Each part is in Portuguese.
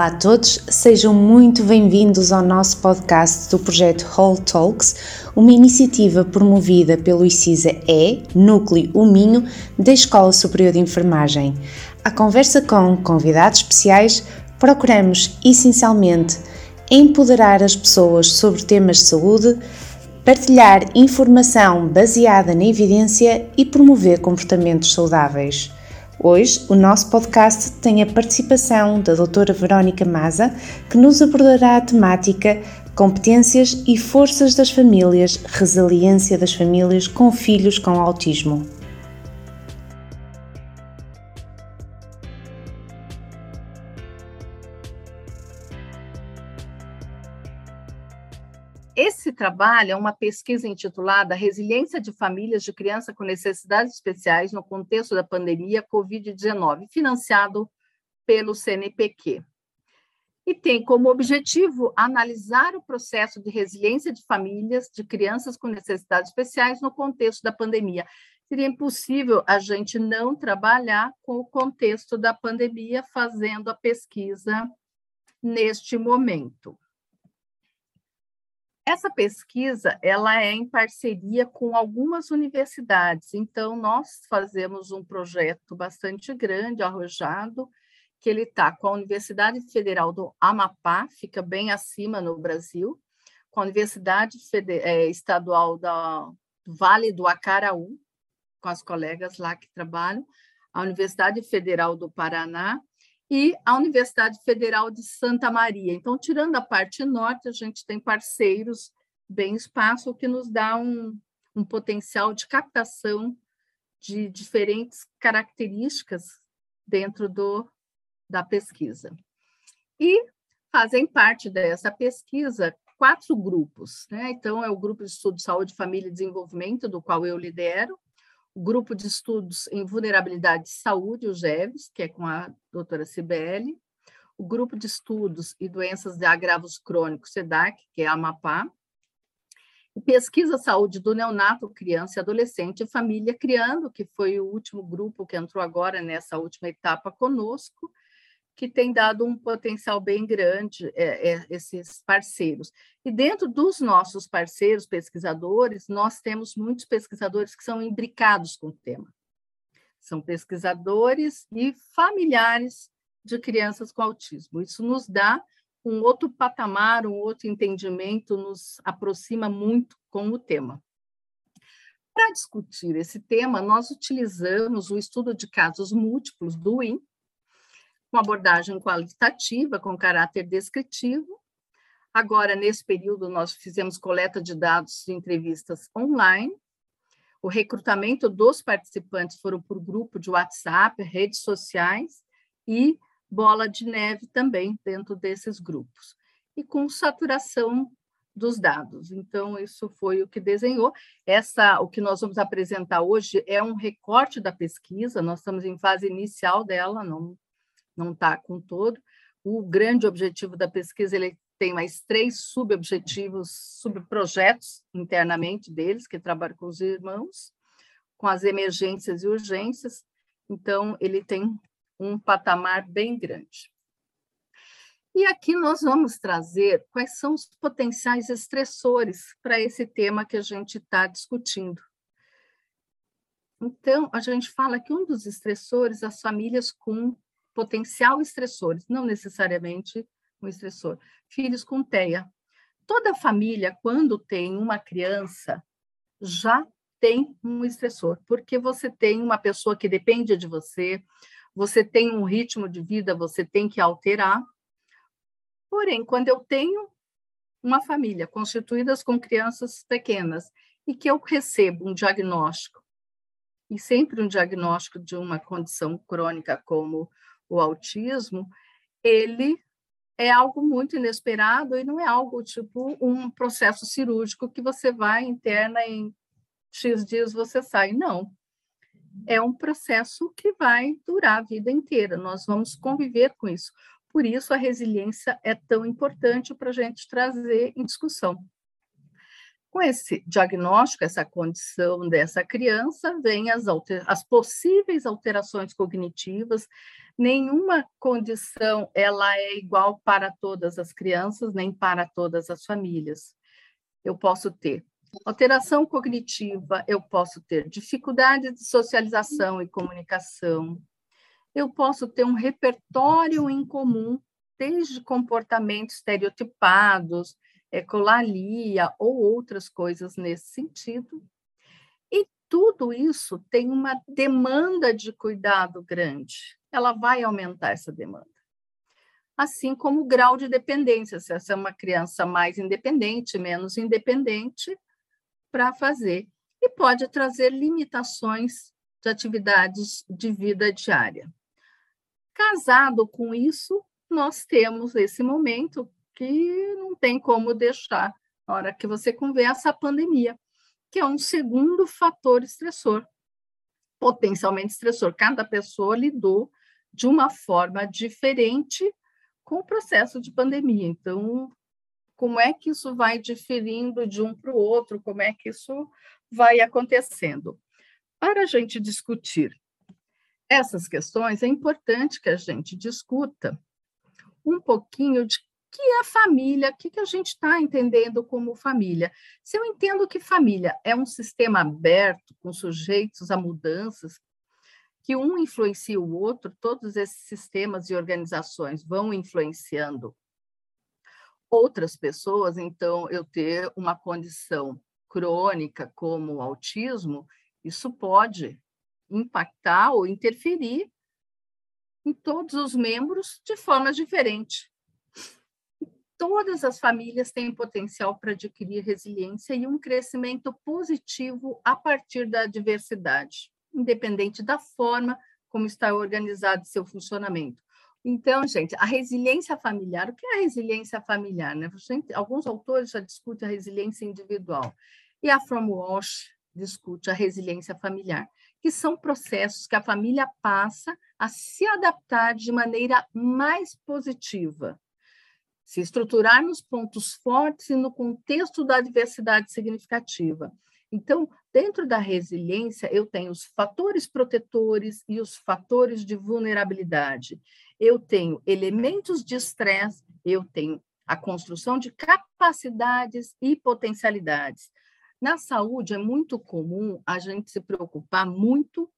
Olá a todos, sejam muito bem-vindos ao nosso podcast do projeto Whole Talks, uma iniciativa promovida pelo ICISA-E, Núcleo O Minho, da Escola Superior de Enfermagem. A conversa com convidados especiais, procuramos essencialmente empoderar as pessoas sobre temas de saúde, partilhar informação baseada na evidência e promover comportamentos saudáveis. Hoje, o nosso podcast tem a participação da doutora Verónica Maza, que nos abordará a temática Competências e Forças das Famílias, Resiliência das Famílias com Filhos com Autismo. É uma pesquisa intitulada Resiliência de Famílias de Crianças com Necessidades Especiais no Contexto da Pandemia Covid-19, financiado pelo CNPq. E tem como objetivo analisar o processo de resiliência de famílias de crianças com necessidades especiais no contexto da pandemia. Seria impossível a gente não trabalhar com o contexto da pandemia fazendo a pesquisa neste momento. Essa pesquisa ela é em parceria com algumas universidades, então nós fazemos um projeto bastante grande, arrojado, que ele está com a Universidade Federal do Amapá, fica bem acima no Brasil, com a Universidade é, Estadual da Vale do Acaraú, com as colegas lá que trabalham, a Universidade Federal do Paraná e a Universidade Federal de Santa Maria. Então, tirando a parte norte, a gente tem parceiros bem espaço, o que nos dá um, um potencial de captação de diferentes características dentro do, da pesquisa. E fazem parte dessa pesquisa quatro grupos, né? Então, é o grupo de estudo de saúde, família e desenvolvimento, do qual eu lidero, grupo de estudos em vulnerabilidade de saúde, o GEVES, que é com a doutora Cibele, o grupo de estudos e doenças de agravos crônicos, SEDAC, que é a AMAPá, e pesquisa saúde do neonato, criança e adolescente e família criando, que foi o último grupo que entrou agora nessa última etapa conosco, que tem dado um potencial bem grande é, é, esses parceiros. E dentro dos nossos parceiros pesquisadores, nós temos muitos pesquisadores que são imbricados com o tema. São pesquisadores e familiares de crianças com autismo. Isso nos dá um outro patamar, um outro entendimento, nos aproxima muito com o tema. Para discutir esse tema, nós utilizamos o estudo de casos múltiplos do IN, com abordagem qualitativa, com caráter descritivo. Agora, nesse período, nós fizemos coleta de dados de entrevistas online. O recrutamento dos participantes foram por grupo de WhatsApp, redes sociais e bola de neve também dentro desses grupos. E com saturação dos dados. Então, isso foi o que desenhou. Essa, o que nós vamos apresentar hoje é um recorte da pesquisa, nós estamos em fase inicial dela, não não está com todo. O grande objetivo da pesquisa ele tem mais três subobjetivos, subprojetos internamente deles, que trabalham com os irmãos, com as emergências e urgências. Então, ele tem um patamar bem grande. E aqui nós vamos trazer quais são os potenciais estressores para esse tema que a gente está discutindo. Então, a gente fala que um dos estressores, as famílias com potencial estressores, não necessariamente um estressor. Filhos com TEA. Toda família, quando tem uma criança, já tem um estressor, porque você tem uma pessoa que depende de você, você tem um ritmo de vida, você tem que alterar. Porém, quando eu tenho uma família constituída com crianças pequenas e que eu recebo um diagnóstico, e sempre um diagnóstico de uma condição crônica como o autismo, ele é algo muito inesperado e não é algo tipo um processo cirúrgico que você vai interna em X dias você sai. Não. É um processo que vai durar a vida inteira. Nós vamos conviver com isso. Por isso, a resiliência é tão importante para a gente trazer em discussão. Com esse diagnóstico, essa condição dessa criança, vem as, alter, as possíveis alterações cognitivas. Nenhuma condição ela é igual para todas as crianças, nem para todas as famílias. Eu posso ter alteração cognitiva, eu posso ter dificuldade de socialização e comunicação, eu posso ter um repertório em comum, desde comportamentos estereotipados, ecolalia ou outras coisas nesse sentido. Tudo isso tem uma demanda de cuidado grande. Ela vai aumentar essa demanda. Assim como o grau de dependência, se essa é uma criança mais independente, menos independente, para fazer. E pode trazer limitações de atividades de vida diária. Casado com isso, nós temos esse momento que não tem como deixar na hora que você conversa a pandemia, que é um segundo fator estressor, potencialmente estressor. Cada pessoa lidou de uma forma diferente com o processo de pandemia. Então, como é que isso vai diferindo de um para o outro? Como é que isso vai acontecendo? Para a gente discutir essas questões, é importante que a gente discuta um pouquinho de que é família, o que, que a gente está entendendo como família. Se eu entendo que família é um sistema aberto, com sujeitos a mudanças, que um influencia o outro, todos esses sistemas e organizações vão influenciando outras pessoas, então eu ter uma condição crônica como o autismo, isso pode impactar ou interferir em todos os membros de forma diferente todas as famílias têm potencial para adquirir resiliência e um crescimento positivo a partir da diversidade, independente da forma como está organizado seu funcionamento. Então, gente, a resiliência familiar, o que é a resiliência familiar? Né? Gente, alguns autores já discutem a resiliência individual, e a From Walsh discute a resiliência familiar, que são processos que a família passa a se adaptar de maneira mais positiva se estruturar nos pontos fortes e no contexto da diversidade significativa. Então, dentro da resiliência, eu tenho os fatores protetores e os fatores de vulnerabilidade. Eu tenho elementos de estresse, eu tenho a construção de capacidades e potencialidades. Na saúde, é muito comum a gente se preocupar muito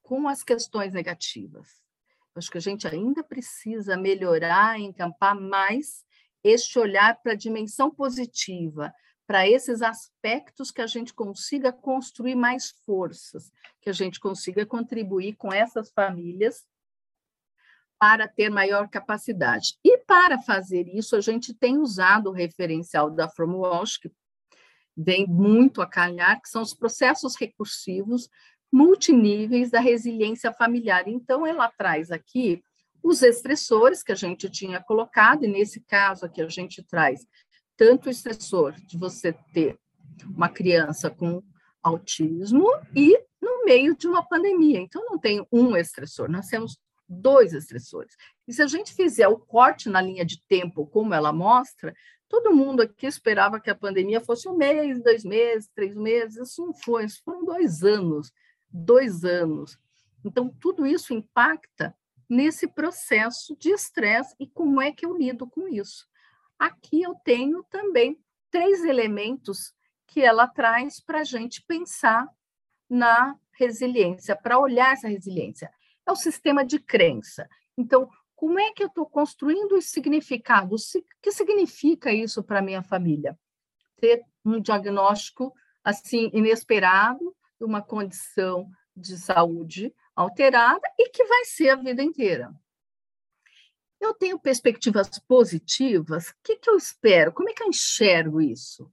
com as questões negativas. Acho que a gente ainda precisa melhorar, encampar mais este olhar para a dimensão positiva, para esses aspectos que a gente consiga construir mais forças, que a gente consiga contribuir com essas famílias para ter maior capacidade. E para fazer isso, a gente tem usado o referencial da From Walsh, que vem muito a calhar, que são os processos recursivos multiníveis da resiliência familiar. Então, ela traz aqui os estressores que a gente tinha colocado, e nesse caso aqui a gente traz tanto o estressor de você ter uma criança com autismo e no meio de uma pandemia. Então, não tem um estressor, nós temos dois estressores. E se a gente fizer o corte na linha de tempo, como ela mostra, todo mundo aqui esperava que a pandemia fosse um mês, dois meses, três meses. Isso não foi, isso foram dois anos. Dois anos. Então, tudo isso impacta nesse processo de estresse e como é que eu lido com isso. Aqui eu tenho também três elementos que ela traz para a gente pensar na resiliência, para olhar essa resiliência. É o sistema de crença. Então, como é que eu estou construindo os significados? O que significa isso para minha família? Ter um diagnóstico assim inesperado, uma condição de saúde alterada e que vai ser a vida inteira. Eu tenho perspectivas positivas, o que, que eu espero? Como é que eu enxergo isso?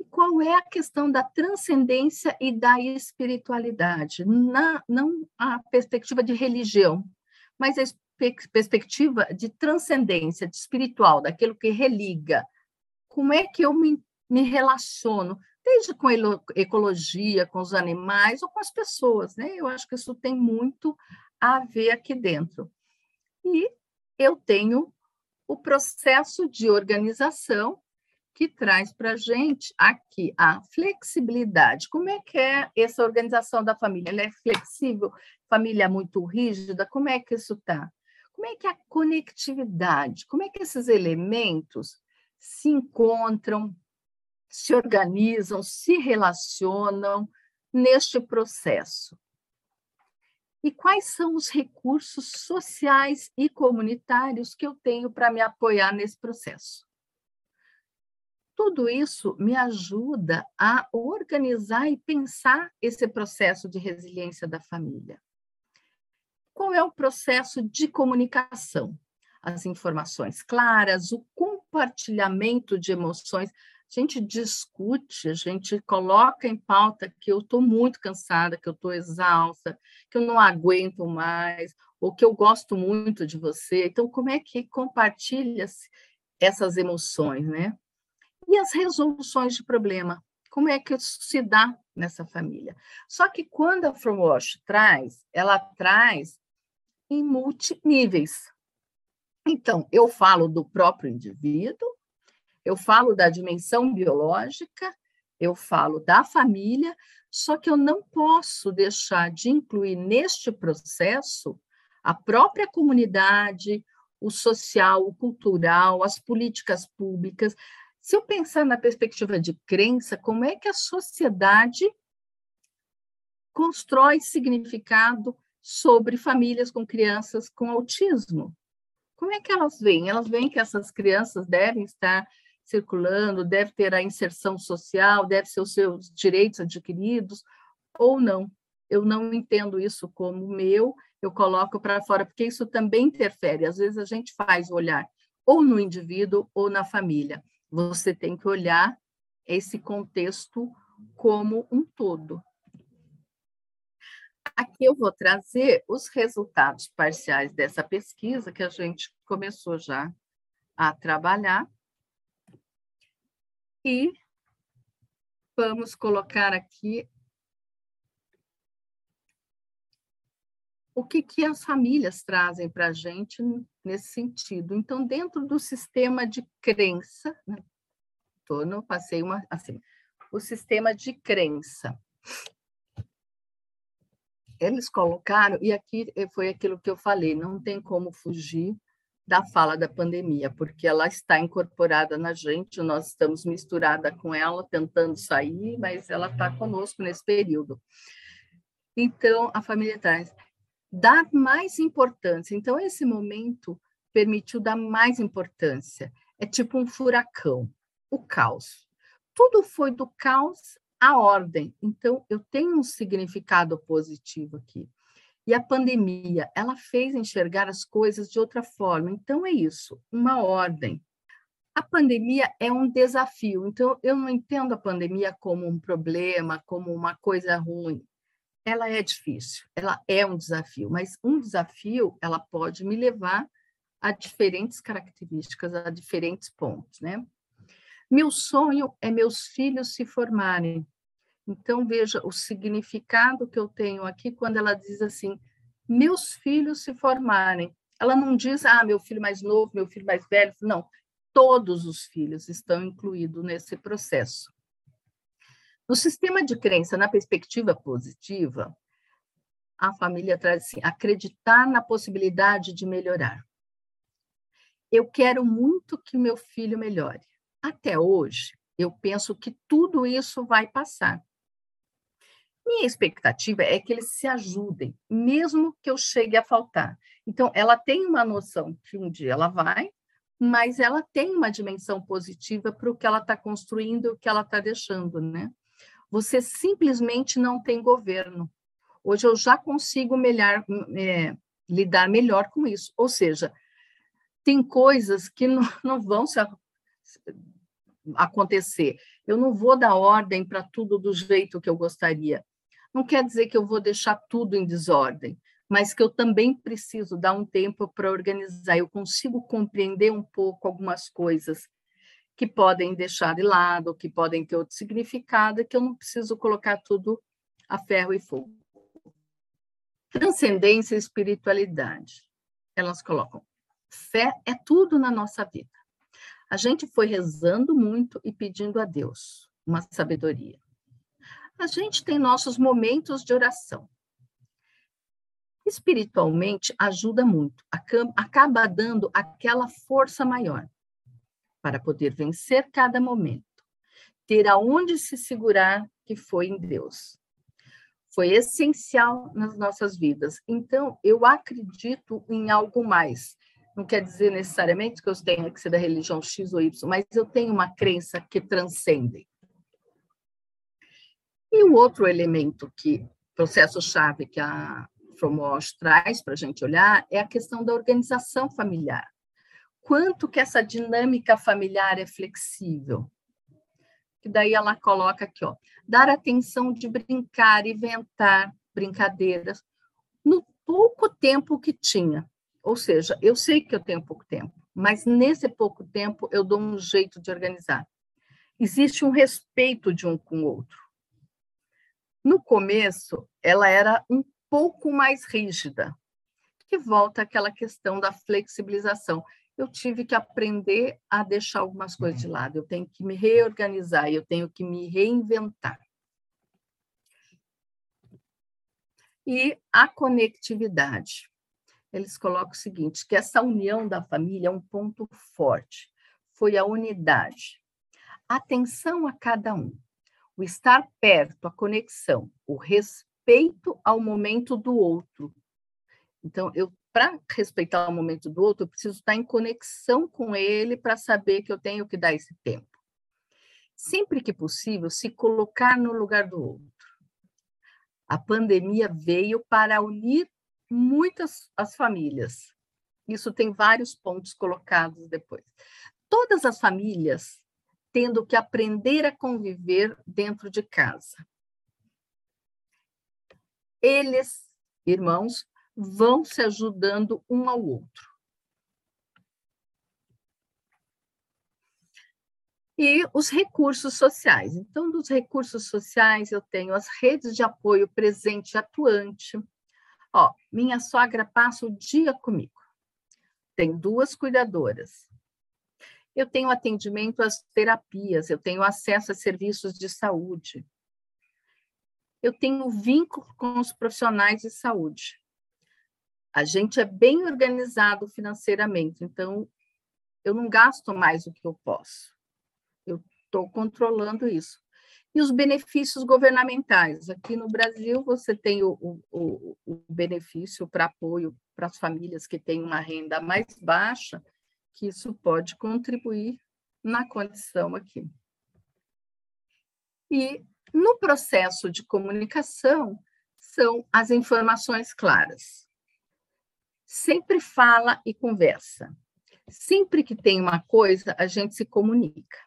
E qual é a questão da transcendência e da espiritualidade? Na, não a perspectiva de religião, mas a perspectiva de transcendência, de espiritual, daquilo que religa. Como é que eu me, me relaciono? Desde com ecologia, com os animais ou com as pessoas, né? Eu acho que isso tem muito a ver aqui dentro. E eu tenho o processo de organização que traz para a gente aqui a flexibilidade. Como é que é essa organização da família? Ela é flexível? Família muito rígida? Como é que isso está? Como é que a conectividade? Como é que esses elementos se encontram, se organizam, se relacionam neste processo? E quais são os recursos sociais e comunitários que eu tenho para me apoiar nesse processo? Tudo isso me ajuda a organizar e pensar esse processo de resiliência da família. Qual é o processo de comunicação? As informações claras, o compartilhamento de emoções. Gente discute, a gente coloca em pauta que eu estou muito cansada, que eu estou exausta, que eu não aguento mais, ou que eu gosto muito de você. Então, como é que compartilha essas emoções, né? E as resoluções de problema? Como é que isso se dá nessa família? Só que quando a From Wash traz, ela traz em multiníveis. Então, eu falo do próprio indivíduo, eu falo da dimensão biológica, eu falo da família, só que eu não posso deixar de incluir neste processo a própria comunidade, o social, o cultural, as políticas públicas. Se eu pensar na perspectiva de crença, como é que a sociedade constrói significado sobre famílias com crianças com autismo. Como é que elas veem? Elas veem que essas crianças devem estar circulando, deve ter a inserção social, deve ser os seus direitos adquiridos ou não. Eu não entendo isso como meu, eu coloco para fora, porque isso também interfere. Às vezes a gente faz olhar ou no indivíduo ou na família. Você tem que olhar esse contexto como um todo. Aqui eu vou trazer os resultados parciais dessa pesquisa que a gente começou já a trabalhar. E vamos colocar aqui o que, que as famílias trazem para a gente nesse sentido. Então, dentro do sistema de crença, né? Não passei uma assim, o sistema de crença eles colocaram, e aqui foi aquilo que eu falei, não tem como fugir da fala da pandemia, porque ela está incorporada na gente, nós estamos misturada com ela, tentando sair, mas ela está conosco nesse período. Então, a família traz dar mais importância. Então, esse momento permitiu dar mais importância. É tipo um furacão, o caos. Tudo foi do caos a ordem. Então, eu tenho um significado positivo aqui. E a pandemia, ela fez enxergar as coisas de outra forma. Então, é isso, uma ordem. A pandemia é um desafio. Então, eu não entendo a pandemia como um problema, como uma coisa ruim. Ela é difícil, ela é um desafio, mas um desafio, ela pode me levar a diferentes características, a diferentes pontos, né? Meu sonho é meus filhos se formarem. Então, veja o significado que eu tenho aqui quando ela diz assim: meus filhos se formarem. Ela não diz, ah, meu filho mais novo, meu filho mais velho. Não, todos os filhos estão incluídos nesse processo. No sistema de crença, na perspectiva positiva, a família traz assim: acreditar na possibilidade de melhorar. Eu quero muito que meu filho melhore. Até hoje, eu penso que tudo isso vai passar. Minha expectativa é que eles se ajudem, mesmo que eu chegue a faltar. Então, ela tem uma noção que um dia ela vai, mas ela tem uma dimensão positiva para o que ela está construindo, o que ela está deixando, né? Você simplesmente não tem governo. Hoje eu já consigo melhor, é, lidar melhor com isso. Ou seja, tem coisas que não, não vão se acontecer. Eu não vou dar ordem para tudo do jeito que eu gostaria. Não quer dizer que eu vou deixar tudo em desordem, mas que eu também preciso dar um tempo para organizar. Eu consigo compreender um pouco algumas coisas que podem deixar de lado, que podem ter outro significado, que eu não preciso colocar tudo a ferro e fogo. Transcendência e espiritualidade. Elas colocam fé é tudo na nossa vida. A gente foi rezando muito e pedindo a Deus uma sabedoria. A gente tem nossos momentos de oração. Espiritualmente ajuda muito, acaba dando aquela força maior para poder vencer cada momento, ter aonde se segurar que foi em Deus. Foi essencial nas nossas vidas. Então, eu acredito em algo mais. Não quer dizer necessariamente que eu tenha que ser da religião X ou Y, mas eu tenho uma crença que transcende. E o outro elemento que, processo-chave que a Fromosh traz para a gente olhar é a questão da organização familiar. Quanto que essa dinâmica familiar é flexível? Que daí ela coloca aqui, ó, dar atenção de brincar, inventar brincadeiras no pouco tempo que tinha. Ou seja, eu sei que eu tenho pouco tempo, mas nesse pouco tempo eu dou um jeito de organizar. Existe um respeito de um com o outro. No começo, ela era um pouco mais rígida, que volta àquela questão da flexibilização. Eu tive que aprender a deixar algumas coisas de lado, eu tenho que me reorganizar, eu tenho que me reinventar. E a conectividade. Eles colocam o seguinte, que essa união da família é um ponto forte. Foi a unidade. Atenção a cada um o estar perto, a conexão, o respeito ao momento do outro. Então, eu para respeitar o momento do outro, eu preciso estar em conexão com ele para saber que eu tenho que dar esse tempo. Sempre que possível, se colocar no lugar do outro. A pandemia veio para unir muitas as famílias. Isso tem vários pontos colocados depois. Todas as famílias tendo que aprender a conviver dentro de casa. Eles, irmãos, vão se ajudando um ao outro. E os recursos sociais. Então, dos recursos sociais, eu tenho as redes de apoio presente e atuante. Ó, minha sogra passa o dia comigo. Tem duas cuidadoras eu tenho atendimento às terapias, eu tenho acesso a serviços de saúde. Eu tenho vínculo com os profissionais de saúde. A gente é bem organizado financeiramente, então eu não gasto mais do que eu posso. Eu estou controlando isso. E os benefícios governamentais. Aqui no Brasil, você tem o, o, o benefício para apoio para as famílias que têm uma renda mais baixa, que isso pode contribuir na condição aqui. E no processo de comunicação são as informações claras. Sempre fala e conversa. Sempre que tem uma coisa, a gente se comunica.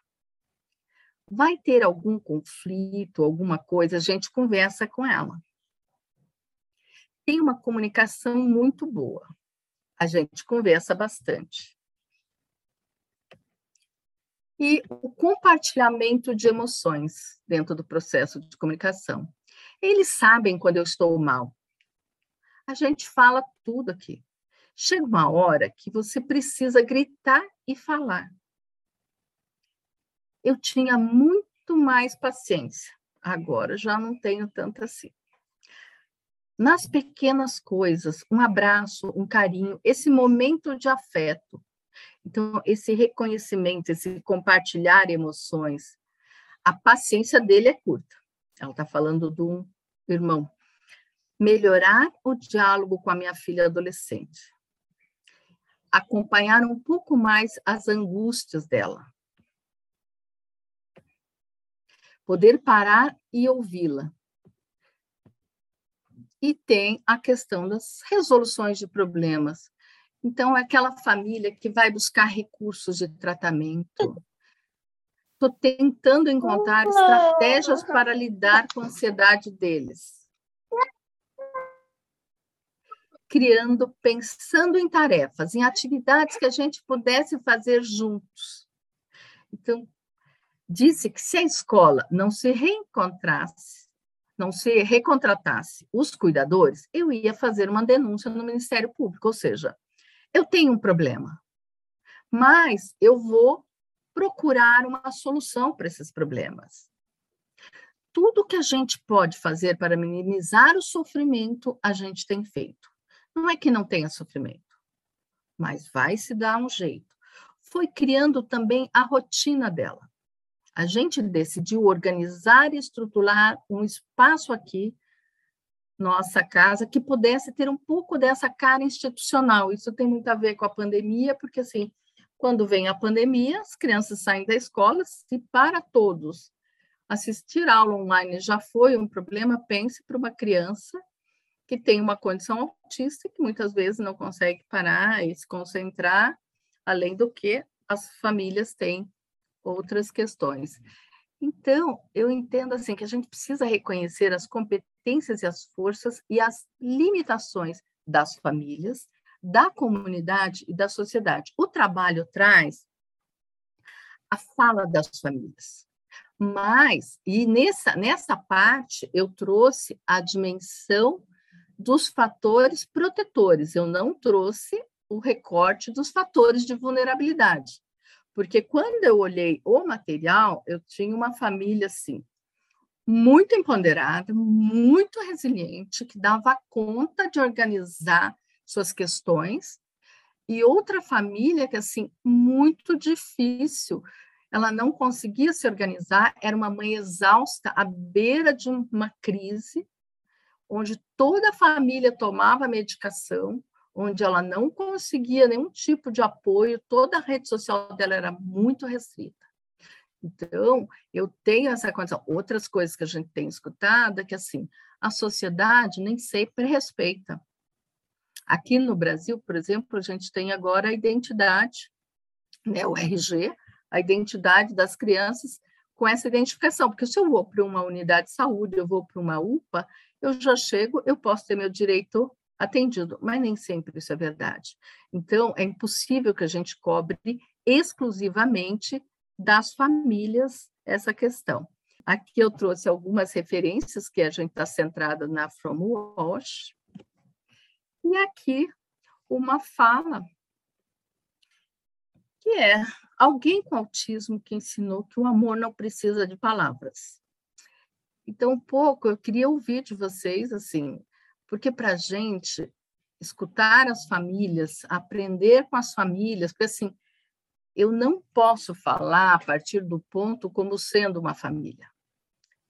Vai ter algum conflito, alguma coisa, a gente conversa com ela. Tem uma comunicação muito boa. A gente conversa bastante e o compartilhamento de emoções dentro do processo de comunicação. Eles sabem quando eu estou mal. A gente fala tudo aqui. Chega uma hora que você precisa gritar e falar. Eu tinha muito mais paciência, agora já não tenho tanta assim. Nas pequenas coisas, um abraço, um carinho, esse momento de afeto, então, esse reconhecimento, esse compartilhar emoções, a paciência dele é curta. Ela está falando do irmão. Melhorar o diálogo com a minha filha adolescente. Acompanhar um pouco mais as angústias dela. Poder parar e ouvi-la. E tem a questão das resoluções de problemas, então, é aquela família que vai buscar recursos de tratamento. Estou tentando encontrar estratégias para lidar com a ansiedade deles. Criando, pensando em tarefas, em atividades que a gente pudesse fazer juntos. Então, disse que se a escola não se reencontrasse, não se recontratasse os cuidadores, eu ia fazer uma denúncia no Ministério Público, ou seja, eu tenho um problema, mas eu vou procurar uma solução para esses problemas. Tudo que a gente pode fazer para minimizar o sofrimento, a gente tem feito. Não é que não tenha sofrimento, mas vai se dar um jeito. Foi criando também a rotina dela. A gente decidiu organizar e estruturar um espaço aqui, nossa casa, que pudesse ter um pouco dessa cara institucional. Isso tem muito a ver com a pandemia, porque assim, quando vem a pandemia, as crianças saem da escola, se para todos assistir aula online já foi um problema, pense para uma criança que tem uma condição autista que muitas vezes não consegue parar e se concentrar, além do que as famílias têm outras questões. Então, eu entendo assim que a gente precisa reconhecer as competências e as forças e as limitações das famílias da comunidade e da sociedade. O trabalho traz a fala das famílias. Mas, e nessa, nessa parte, eu trouxe a dimensão dos fatores protetores, eu não trouxe o recorte dos fatores de vulnerabilidade. Porque quando eu olhei o material, eu tinha uma família assim, muito empoderada, muito resiliente, que dava conta de organizar suas questões, e outra família que, assim, muito difícil, ela não conseguia se organizar, era uma mãe exausta, à beira de uma crise, onde toda a família tomava medicação, onde ela não conseguia nenhum tipo de apoio, toda a rede social dela era muito restrita. Então, eu tenho essa condição. Outras coisas que a gente tem escutado é que, assim, a sociedade nem sempre respeita Aqui no Brasil, por exemplo, a gente tem agora a identidade, né, o RG, a identidade das crianças com essa identificação, porque se eu vou para uma unidade de saúde, eu vou para uma UPA, eu já chego, eu posso ter meu direito atendido, mas nem sempre isso é verdade. Então, é impossível que a gente cobre exclusivamente das famílias essa questão. Aqui eu trouxe algumas referências que a gente está centrada na From Wash, e aqui uma fala que é alguém com autismo que ensinou que o amor não precisa de palavras. Então, um pouco eu queria ouvir de vocês, assim, porque para a gente escutar as famílias, aprender com as famílias, porque assim, eu não posso falar a partir do ponto como sendo uma família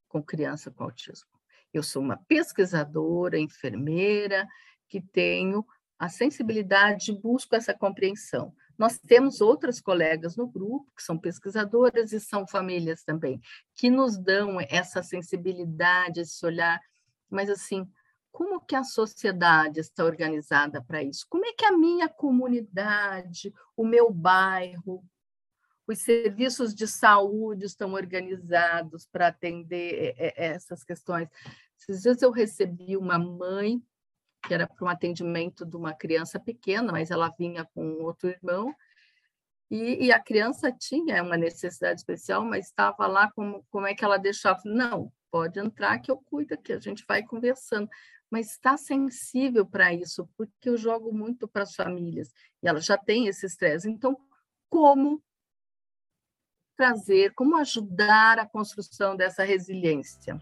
com criança com autismo. Eu sou uma pesquisadora, enfermeira, que tenho a sensibilidade, busco essa compreensão. Nós temos outras colegas no grupo, que são pesquisadoras e são famílias também, que nos dão essa sensibilidade, esse olhar, mas assim, como que a sociedade está organizada para isso? Como é que a minha comunidade, o meu bairro, os serviços de saúde estão organizados para atender essas questões? Esses dias eu recebi uma mãe que era para um atendimento de uma criança pequena, mas ela vinha com outro irmão, e, e, a criança tinha uma necessidade especial, mas estava lá como, como é que ela deixava? Não, pode entrar que eu cuido aqui, a gente vai conversando. Mas está sensível para isso, porque eu jogo muito para as famílias, e ela já tem esse estresse. Então, como trazer, como ajudar a construção dessa resiliência?